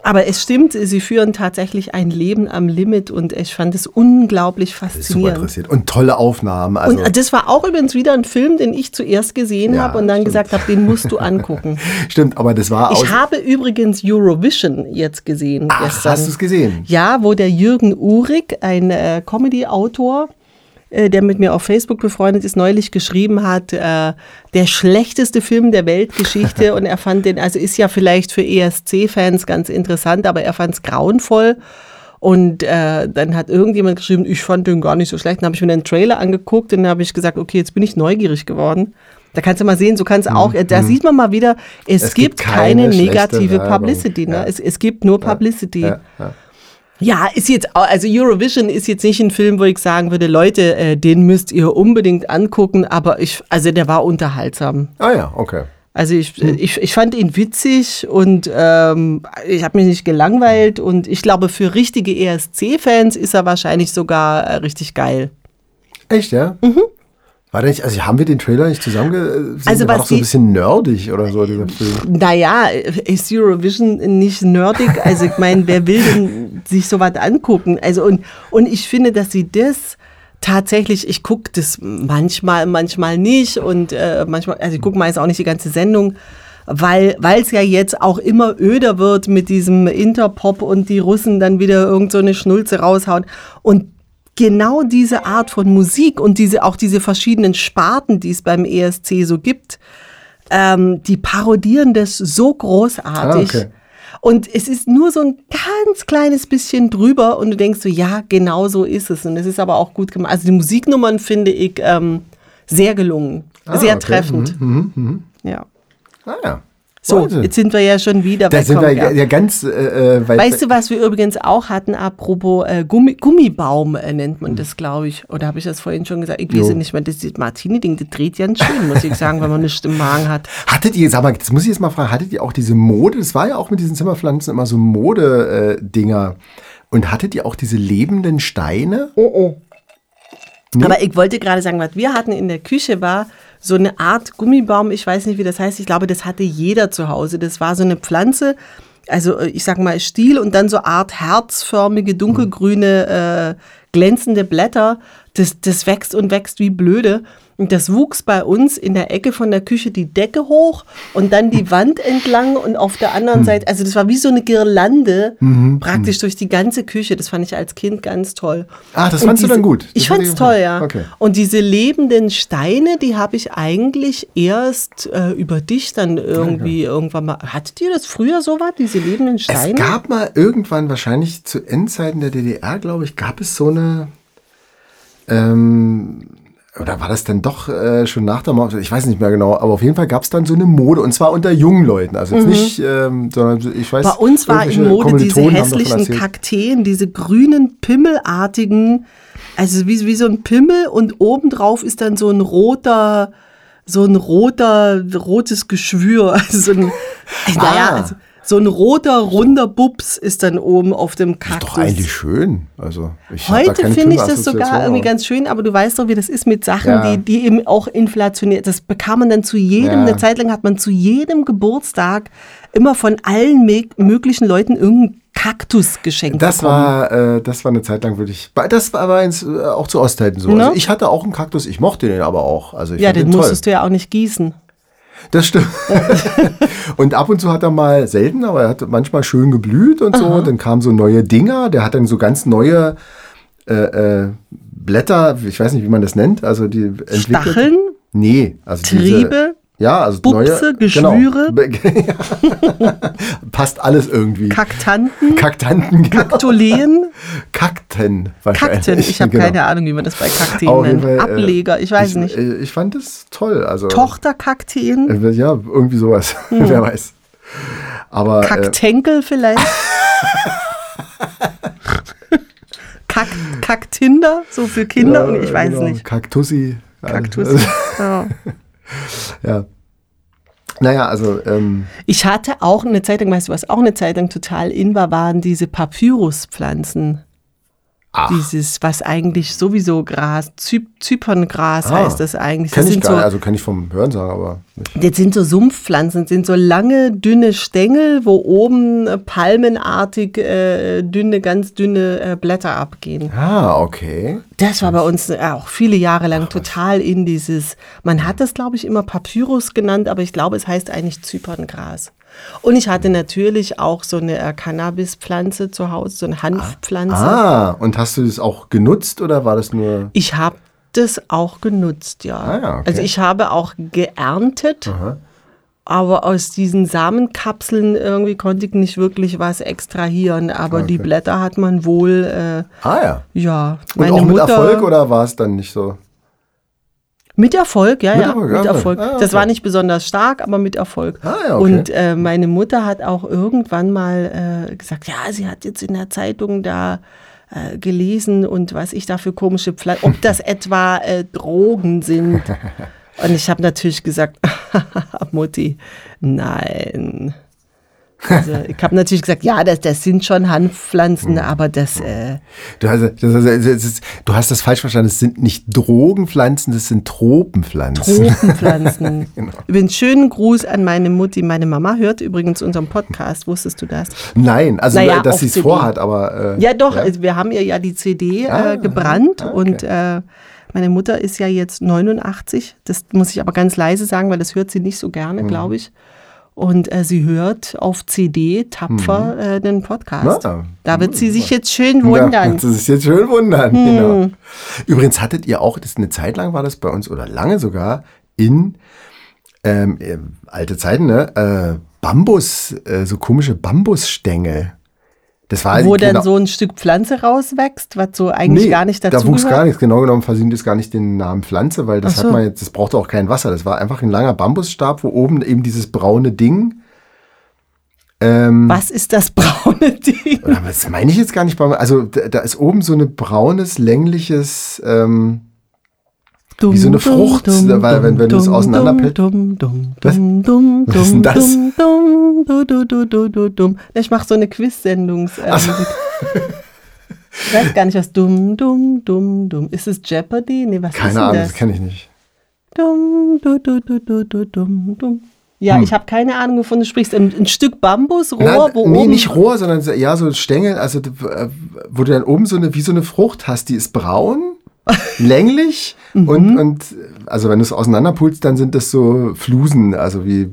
Aber es stimmt, sie führen tatsächlich ein Leben am Limit und ich fand es unglaublich Super faszinierend. interessiert. Und tolle Aufnahmen. Also, Und das war auch übrigens wieder ein Film, den ich zuerst gesehen Ja, habe und dann stimmt. gesagt habe, den musst du angucken. stimmt, aber das war aus. Ich habe übrigens Eurovision jetzt gesehen Ach, gestern. hast du es gesehen? Ja, wo der Jürgen Uhrig, ein äh, Comedy-Autor, äh, der mit mir auf Facebook befreundet ist, neulich geschrieben hat, äh, der schlechteste Film der Weltgeschichte und er fand den, also ist ja vielleicht für ESC-Fans ganz interessant, aber er fand es grauenvoll. Und äh, dann hat irgendjemand geschrieben, ich fand den gar nicht so schlecht. Dann habe ich mir den Trailer angeguckt und dann habe ich gesagt, okay, jetzt bin ich neugierig geworden. Da kannst du mal sehen, so kannst auch, da sieht man mal wieder, es, Mhm. Es gibt, gibt keine keine negative. Publicity. Ne? Ja. Es, es gibt nur Publicity. ja, ja. Ja, ist jetzt, also Eurovision ist jetzt nicht ein Film, wo ich sagen würde, Leute, äh, den müsst ihr unbedingt angucken, aber ich, also der war unterhaltsam. Ah ja, okay. Also ich, Hm. ich, ich fand ihn witzig und ähm, ich habe mich nicht gelangweilt und ich glaube, für richtige ESC-Fans ist er wahrscheinlich sogar äh, richtig geil. Echt, ja? Mhm. War der nicht, also haben wir den Trailer nicht zusammen? Also war doch so ein bisschen nerdig oder so, dieser Film. Naja, ist Eurovision nicht nerdig? Also ich meine, wer will denn sich sowas angucken? Also und, und ich finde, dass sie das tatsächlich, ich gucke das manchmal, manchmal nicht und äh, manchmal, also ich gucke meist auch nicht die ganze Sendung, weil es ja jetzt auch immer öder wird mit diesem Interpop und die Russen dann wieder irgend so eine Schnulze raushauen. Und genau diese Art von Musik und diese auch diese verschiedenen Sparten, die es beim ESC so gibt, ähm, die parodieren das so großartig. Ah, okay. Und es ist nur so ein ganz kleines bisschen drüber und du denkst so, ja, genau so ist es. Und es ist aber auch gut gemacht. Also die Musiknummern finde ich ähm, sehr gelungen, Ah, sehr okay. treffend. Ja. Ah ja. So, jetzt sind wir ja schon wieder Da bei sind wir ja, ja ganz äh, äh, weit Weißt du, was wir übrigens auch hatten, apropos äh, Gummi, Gummibaum äh, nennt man das, glaube ich. Oder habe ich das vorhin schon gesagt? Ich weiß Jo. es nicht mehr. Das Martini-Ding, das dreht ganz schön, muss ich sagen, wenn man nichts im Magen hat. Hattet ihr, sag mal, das muss ich jetzt mal fragen, hattet ihr auch diese Mode, das war ja auch mit diesen Zimmerpflanzen immer so Mode-Dinger. Und hattet ihr auch diese lebenden Steine? Oh, Aber ich wollte gerade sagen, was wir hatten in der Küche war so eine Art Gummibaum. Ich weiß nicht, wie das heißt. Ich glaube, das hatte jeder zu Hause. Das war so eine Pflanze, also äh, ich sag mal Stiel und dann so Art herzförmige, dunkelgrüne, äh, glänzende Blätter. Das, das wächst und wächst wie blöde. Und das wuchs bei uns in der Ecke von der Küche die Decke hoch und dann die Wand entlang und auf der anderen Seite, also das war wie so eine Girlande praktisch durch die ganze Küche. Das fand ich als Kind ganz toll. Ah, das Und fandst du dann gut? Das Ich fand's dir toll, ja. Okay. Und diese lebenden Steine, die habe ich eigentlich erst äh, über dich dann irgendwie irgendwann mal. Hattet ihr das früher so was, diese lebenden Steine? Es gab mal irgendwann, wahrscheinlich zu Endzeiten der DDR, glaube ich, gab es so eine. Ähm, oder war das dann doch äh, schon nach der Mauer? Ich weiß nicht mehr genau, aber auf jeden Fall gab es dann so eine Mode und zwar unter jungen Leuten. Also jetzt nicht, ähm, sondern so- ich weiß Mhm. Bei uns war in Mode diese hässlichen. Kakteen, diese grünen, pimmelartigen, also wie, wie so ein Pimmel und obendrauf ist dann so ein roter, so ein roter, rotes Geschwür. Also so ein, naja, Ah. also so ein roter, runder Bubs ist dann oben auf dem Kaktus. Doch eigentlich schön. Also Heute finde ich das sogar irgendwie ganz schön, aber du weißt doch, wie das ist mit Sachen, Ja. die, die eben auch inflationär. Das bekam man dann zu jedem, Ja. eine Zeit lang hat man zu jedem Geburtstag immer von allen möglichen Leuten irgendeinen Kaktus geschenkt Das bekommen. war, äh, das war eine Zeit lang wirklich. Das war aber ins, äh, auch zu Ostzeiten so. Ne? Also ich hatte auch einen Kaktus, ich mochte den aber auch. Also ich ja, den toll. musstest du ja auch nicht gießen. Das stimmt. und ab und zu hat er mal selten, aber er hat manchmal schön geblüht und so. Dann kamen so neue Dinger. Der hat dann so ganz neue äh, äh, Blätter, ich weiß nicht, wie man das nennt. Also die entwickelt. Stacheln, Nee, also Triebe, Diese, ja, also Bupse, neue, Geschwüre. Genau. Passt alles irgendwie. Kaktanten, Kaktanten, genau. Kaktoleen, Kakten wahrscheinlich. Kakteen. Ich habe Genau. keine Ahnung, wie man das bei Kakteen Auf nennt. Fall, äh, Ableger, ich weiß ich, nicht. äh, Ich fand das toll. Also, Tochterkakteen, äh, Ja, irgendwie sowas. Hm. Wer weiß. Aber äh, Kaktänkel vielleicht. Kak Kaktinder, so für Kinder, ja, ich weiß genau, nicht. Kaktussi. Kaktus. Ja. Ja. Naja, also ähm, Ich hatte auch eine Zeit lang, weißt du, was auch eine Zeit lang total in war, waren diese Papyruspflanzen. Ach. Dieses, was eigentlich sowieso Gras, Zyp Zyperngras Ah. heißt das eigentlich. kenne ich gar so, nicht. Also kenne ich vom Hören sagen, aber nicht. Das sind so Sumpfpflanzen, das sind so lange, dünne Stängel, wo oben äh, palmenartig äh, dünne, ganz dünne äh, Blätter abgehen. Ah, okay. Das war bei uns äh, auch viele Jahre lang total in dieses, man hat das glaube ich immer Papyrus genannt, aber ich glaube es heißt eigentlich Zyperngras. Und ich hatte natürlich auch so eine äh, Cannabispflanze zu Hause, so eine Hanfpflanze. Ah, und hast du das auch genutzt oder war das nur. Ich habe das auch genutzt, ja. Ah ja, okay. Also ich habe auch geerntet, Aha. aber aus diesen Samenkapseln irgendwie konnte ich nicht wirklich was extrahieren. Aber die Blätter hat man wohl, äh, Ah ja. ja. Und auch mit Erfolg oder war es dann nicht so? Mit Erfolg, ja, Mit ja, Erfolg, mit Erfolg. ah, Das okay. war nicht besonders stark, aber mit Erfolg. Ah, ja, okay. Und äh, meine Mutter hat auch irgendwann mal äh, gesagt, ja, sie hat jetzt in der Zeitung da äh, gelesen und was ich da für komische Pflanzen, ob das etwa äh, Drogen sind. Und ich habe natürlich gesagt, Mutti, nein. Also ich habe natürlich gesagt, ja, das, das sind schon Hanfpflanzen, aber das, äh, Du hast, das, das, das, du hast das falsch verstanden. Es sind nicht Drogenpflanzen, das sind Tropenpflanzen. Tropenpflanzen. Genau. Übrigens, schönen Gruß an meine Mutti. Meine Mama hört übrigens unseren Podcast. Wusstest du das? Nein, also Naja, dass sie es vorhat, aber. Äh, Ja, doch. Also wir haben ihr ja die CD Ah, äh, gebrannt okay. und äh, meine Mutter ist ja jetzt 89. Das muss ich aber ganz leise sagen, weil das hört sie nicht so gerne, Mhm. glaube ich. Und äh, sie hört auf CD tapfer äh, den Podcast. Na, da wird sie sich jetzt schön wundern. das ist jetzt schön wundern. Hm. Genau. Übrigens hattet ihr auch, das eine Zeit lang war das bei uns oder lange sogar in ähm, äh, alte Zeiten, ne? Äh, Bambus, äh, so komische Bambusstängel. Das war Wo genau- dann so ein Stück Pflanze rauswächst, was so eigentlich Nee, gar nicht da dazu wuchs gehört. gar nichts. Genau genommen verdient es gar nicht den Namen Pflanze, weil das so. hat man jetzt, das brauchte auch kein Wasser. Das war einfach ein langer Bambusstab, wo oben eben dieses braune Ding. Ähm, Was ist das braune Ding? das meine ich jetzt gar nicht. Also da, da ist oben so ein braunes, längliches, ähm, Wie so eine Frucht, weil wenn- wenn du es Dum, dum, Was? dum, dum, Was ist denn dum, das? dum, dum, dum. Ich mache so eine Quiz-Sendung. Ähm, ich weiß gar nicht, was dumm, dumm, dumm, dumm. Ist es Jeopardy? Nee, was ist keine denn Ahnung, das? das kenne ich nicht. Dumm, du, du, du, du, du, dumm, dumm. Ja, ich habe keine Ahnung, wovon du sprichst. Ein, ein Stück Bambusrohr, Hm. Na, wo nee, oben... nicht Rohr, sondern so- ja, so Stängel, also äh, wo du dann oben so eine, wie so eine Frucht hast, die ist braun, länglich Mhm. und, und also wenn du es auseinanderpulst, dann sind das so Flusen, also wie.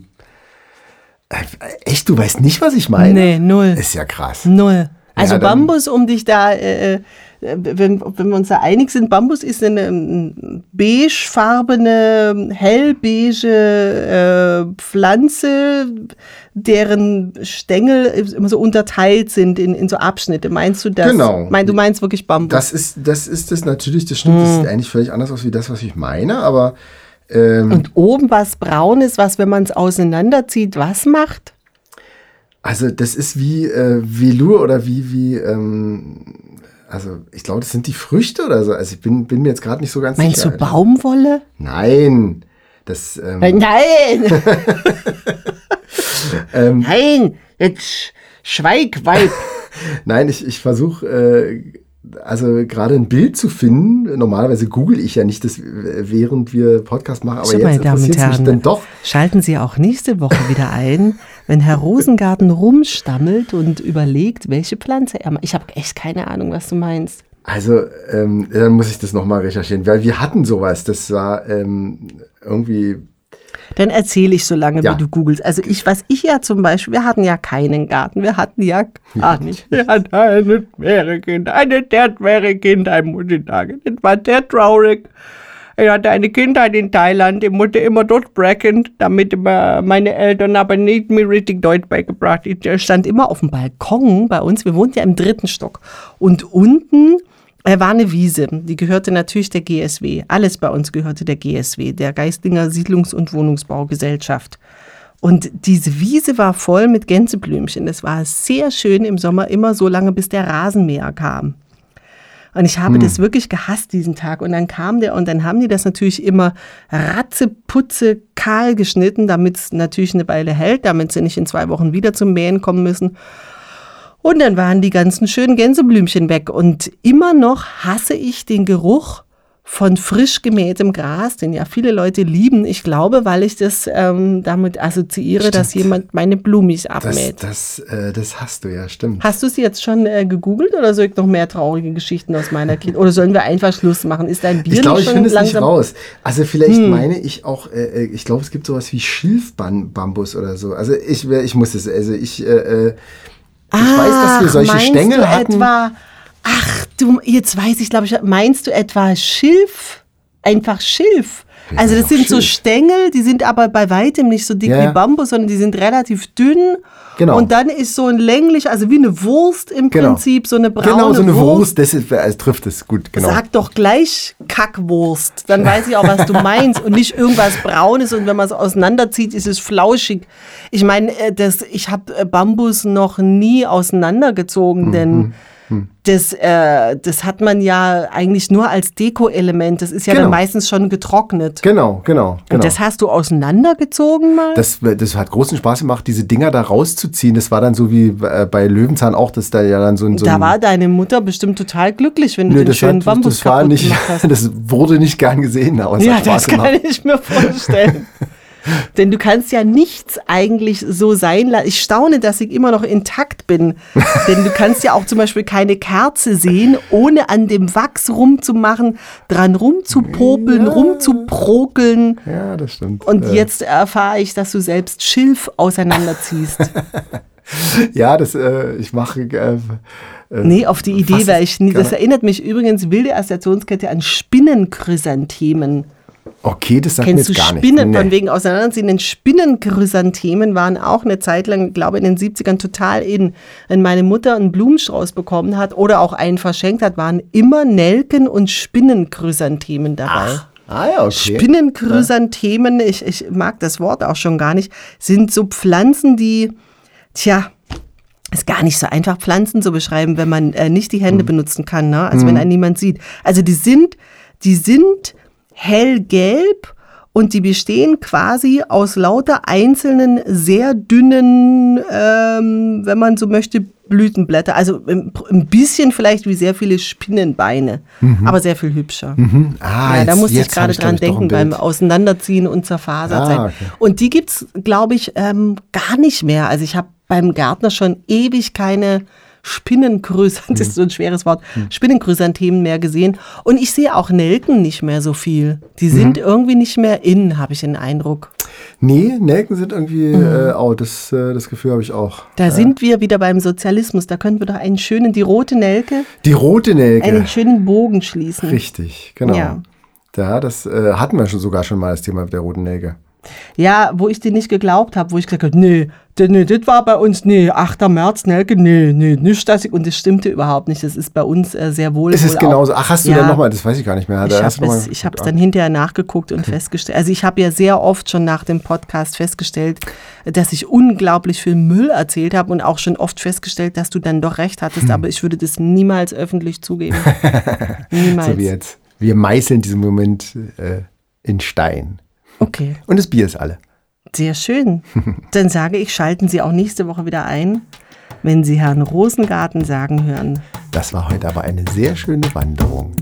Äh, Echt, du weißt nicht, was ich meine? Nee, null. Ist ja krass. Null. Also Ja, Bambus, um dich da, äh, äh, wenn, wenn wir uns da einig sind, Bambus ist eine ähm, beigefarbene, hellbeige äh, Pflanze, deren Stängel immer so unterteilt sind in, in so Abschnitte. Meinst du das? Genau. Mein, du meinst wirklich Bambus? Das ist, das ist das natürlich, das stimmt, das Hm. sieht eigentlich völlig anders aus wie das, was ich meine, aber ähm, Und oben was Braunes, was, wenn man es auseinanderzieht, was macht? also das ist wie äh, Velour oder wie, wie, ähm, also ich glaube, das sind die Früchte oder so. Also ich bin, bin mir jetzt gerade nicht so ganz Meinst sicher. du Baumwolle? Nein. Das, ähm, Nein! ähm, Nein! Jetzt schweig, Weib! nein, ich, ich versuche, äh, also gerade ein Bild zu finden, normalerweise google ich ja nicht, das, während wir Podcast machen, aber So, jetzt meine Damen interessiert mich dann doch. Schalten Sie auch nächste Woche wieder ein, wenn Herr Rosengarten rumstammelt und überlegt, welche Pflanze er macht. Ich habe echt keine Ahnung, was du meinst. Also, ähm, dann muss ich das nochmal recherchieren, weil wir hatten sowas, das war ähm, irgendwie, Dann erzähle ich so lange, Ja. wie du googelst. Also ich, was ich ja zum Beispiel, wir hatten ja keinen Garten, wir hatten ja gar nicht. Wir hatten eine schwere Kindheit, eine muss ich sagen. Das war sehr traurig. Ich hatte eine Kindheit in Thailand, ich musste immer durchbrechen, damit immer meine Eltern aber nicht mir richtig Deutsch beigebracht. Ich stand immer auf dem Balkon bei uns, wir wohnten ja im dritten Stock. Und unten äh, war eine Wiese, die gehörte natürlich der GSW. Alles bei uns gehörte der GSW, der Geistlinger Siedlungs- und Wohnungsbaugesellschaft. Und diese Wiese war voll mit Gänseblümchen. Es war sehr schön im Sommer, immer so lange, bis der Rasenmäher kam. Und ich habe das wirklich gehasst diesen Tag. Und dann kam der und dann haben die das natürlich immer ratzeputze kahl geschnitten, damit es natürlich eine Weile hält, damit sie nicht in zwei Wochen wieder zum Mähen kommen müssen. Und dann waren die ganzen schönen Gänseblümchen weg. Und immer noch hasse ich den Geruch von frisch gemähtem Gras, den ja viele Leute lieben. Ich glaube, weil ich das ähm, damit assoziiere, dass Stimmt. jemand meine Blumis das, abmäht. das, äh, das hast du ja, stimmt. Hast du es jetzt schon äh, gegoogelt oder soll ich noch mehr traurige Geschichten aus meiner Kindheit? Oder sollen wir einfach Schluss machen? Ist dein Bier Ich glaube, ich schon finde es nicht? Hm. raus. Also vielleicht meine ich auch, äh, äh, ich glaube, es gibt sowas wie Schilfbambus oder so. Also ich, ich muss es, also ich, äh, ich weiß, dass wir solche Stängel hatten. Etwa, ach, du, jetzt weiß ich, glaube ich, meinst du etwa Schilf? Einfach Schilf. Also das sind so Schilf. Stängel, die sind aber bei weitem nicht so dick Ja, wie Bambus, sondern die sind relativ dünn. Genau. Und dann ist so ein länglich, also wie eine Wurst im Genau. Prinzip, so eine braune Genau, so eine Wurst. Wurst, das ist, also trifft es gut, genau. Sag doch gleich Kackwurst. Dann weiß ich auch, was du meinst. Und nicht irgendwas Braunes. Und wenn man es auseinanderzieht, ist es flauschig. Ich meine, äh, das, ich habe äh, Bambus noch nie auseinandergezogen, Mhm, denn das, äh, das hat man ja eigentlich nur als Deko-Element. Das ist ja Genau. dann meistens schon getrocknet. Genau, genau, genau. Und das hast du auseinandergezogen mal? Das, das hat großen Spaß gemacht, diese Dinger da rauszuziehen. Das war dann so wie äh, bei Löwenzahn auch, dass da ja dann so ein. So da war deine Mutter bestimmt total glücklich, wenn du Nö, den das, schönen hat, Bambus das war nicht, das wurde nicht gern gesehen, aber es Ja, das kann gemacht. ich mir vorstellen. Denn du kannst ja nichts eigentlich so sein lassen. Ich staune, dass ich immer noch intakt bin. Denn du kannst ja auch zum Beispiel keine Kerze sehen, ohne an dem Wachs rumzumachen, dran rumzupopeln, rumzuprokeln. Ja, das stimmt. Und äh, jetzt erfahre ich, dass du selbst Schilf auseinanderziehst. Ja, das, äh, ich mache. Äh, äh, Nee, auf die Idee wäre ich nie. Das gerne- erinnert mich übrigens, wilde Assoziationskette an Spinnenchrysanthemen. Okay, das sagt Kennst mir du jetzt gar Spinnen? nicht. Von wegen auseinanderziehenden Spinnenchrysanthemen waren auch eine Zeit lang, ich glaube in den 70ern total in. Wenn meine Mutter einen Blumenstrauß bekommen hat oder auch einen verschenkt hat, waren immer Nelken und Spinnenchrysanthemen dabei. Ah ja, okay. Spinnenchrysanthemen, ich, ich mag das Wort auch schon gar nicht, sind so Pflanzen, die, tja, ist gar nicht so einfach, Pflanzen zu beschreiben, wenn man äh, nicht die Mhm. Hände benutzen kann, ne? also wenn einen niemand sieht. Also die sind, die sind hellgelb und die bestehen quasi aus lauter einzelnen, sehr dünnen, ähm, wenn man so möchte, Blütenblätter. Also ein bisschen vielleicht wie sehr viele Spinnenbeine, aber sehr viel hübscher. Ah, Ja, da jetzt- musste ich gerade dran ich, denken beim. Auseinanderziehen und zerfasert sein. Ah, okay. Und die gibt's, glaube ich, ähm, gar nicht mehr. Also ich habe beim Gärtner schon ewig keine Spinnenchrysanthemen, das ist so ein schweres Wort, Spinnenchrysanthemen mehr gesehen. Und ich sehe auch Nelken nicht mehr so viel. Die sind irgendwie nicht mehr in, habe ich den Eindruck. Nee, Nelken sind irgendwie äh, out. Das, äh, das Gefühl habe ich auch. Da sind wir wieder beim Sozialismus. Da könnten wir doch einen schönen, die rote Nelke, Die rote Nelke. einen schönen Bogen schließen. Richtig, genau. Ja. Ja, das äh, hatten wir schon sogar schon mal das Thema der roten Nelke. Ja, wo ich dir nicht geglaubt habe, wo ich gesagt habe, nee, das, nee, das war bei uns, nee, 8. März, Nelke, nee, nee, nicht das. Und das stimmte überhaupt nicht. Das ist bei uns äh, sehr wohl. Es wohl ist genauso. Auch, Ach, hast du Ja. dann nochmal, das weiß ich gar nicht mehr. Da ich habe es dann hinterher nachgeguckt und festgestellt. Also ich habe ja sehr oft schon nach dem Podcast festgestellt, dass ich unglaublich viel Müll erzählt habe und auch schon oft festgestellt, dass du dann doch recht hattest. Hm. Aber ich würde das niemals öffentlich zugeben. niemals. So wie jetzt. Wir meißeln diesen Moment äh, in Stein. Okay. Und das Bier ist alle. Sehr schön. Dann sage ich, schalten Sie auch nächste Woche wieder ein, wenn Sie Herrn Rosengarten sagen hören. Das war heute aber eine sehr schöne Wanderung.